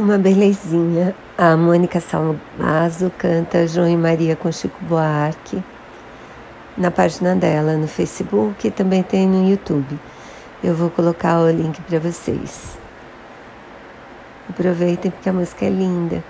Uma belezinha. A Mônica Salmazo canta João e Maria com Chico Buarque na página dela no Facebook e também tem no YouTube. Eu vou colocar o link para vocês. Aproveitem porque a música é linda.